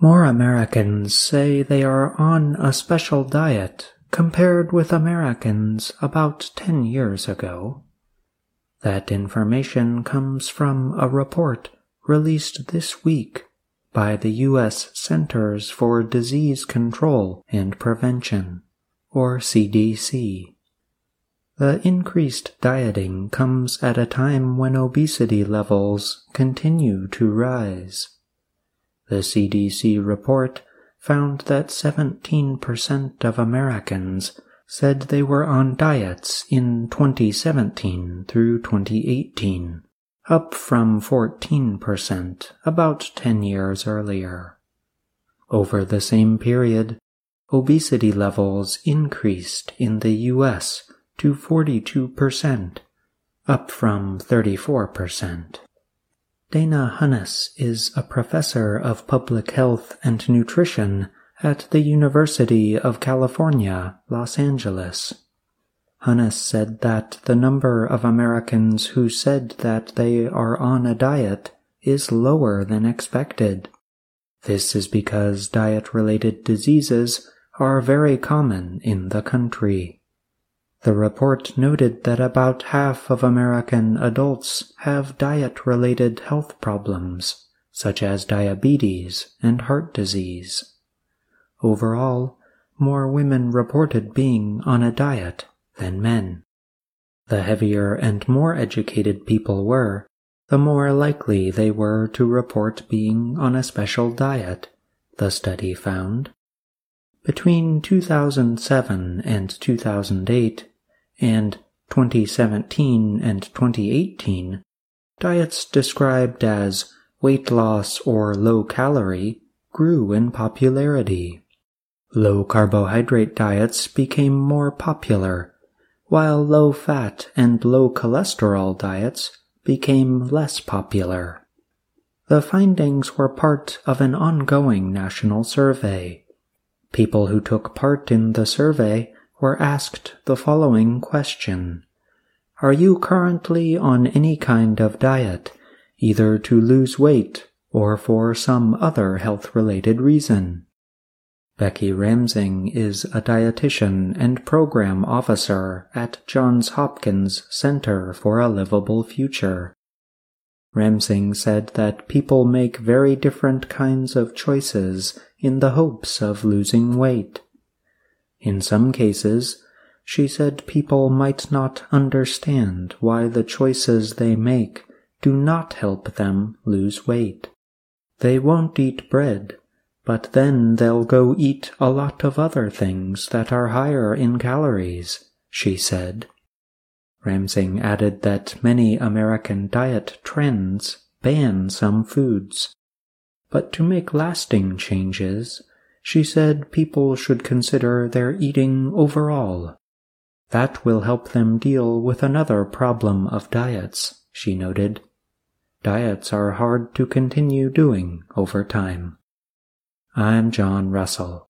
More Americans say they are on a special diet compared with Americans about 10 years ago. That information comes from a report released this week by the U.S. Centers for Disease Control and Prevention, or CDC. The increased dieting comes at a time when obesity levels continue to rise. The CDC report found that 17% of Americans said they were on diets in 2017 through 2018, up from 14% about 10 years earlier. Over the same period, obesity levels increased in the US to 42%, up from 34%. Dana Hunnes is a professor of public health and nutrition at the University of California, Los Angeles. Hunnes said that the number of Americans who said that they are on a diet is lower than expected. This is because diet related diseases are very common in the country. The report noted that about half of American adults have diet related health problems, such as diabetes and heart disease. Overall, more women reported being on a diet than men. The heavier and more educated people were, the more likely they were to report being on a special diet, the study found. Between 2007 and 2008 and 2017 and 2018, diets described as weight loss or low calorie grew in popularity. Low carbohydrate diets became more popular, while low fat and low cholesterol diets became less popular. The findings were part of an ongoing national survey. People who took part in the survey were asked the following question Are you currently on any kind of diet, either to lose weight or for some other health related reason? Becky Ramsing is a dietitian and program officer at Johns Hopkins Center for a Livable Future. Ramsing said that people make very different kinds of choices in the hopes of losing weight. In some cases, she said people might not understand why the choices they make do not help them lose weight. They won't eat bread, but then they'll go eat a lot of other things that are higher in calories, she said. Ramsing added that many American diet trends ban some foods. But to make lasting changes, she said people should consider their eating overall. That will help them deal with another problem of diets, she noted. Diets are hard to continue doing over time. I'm John Russell.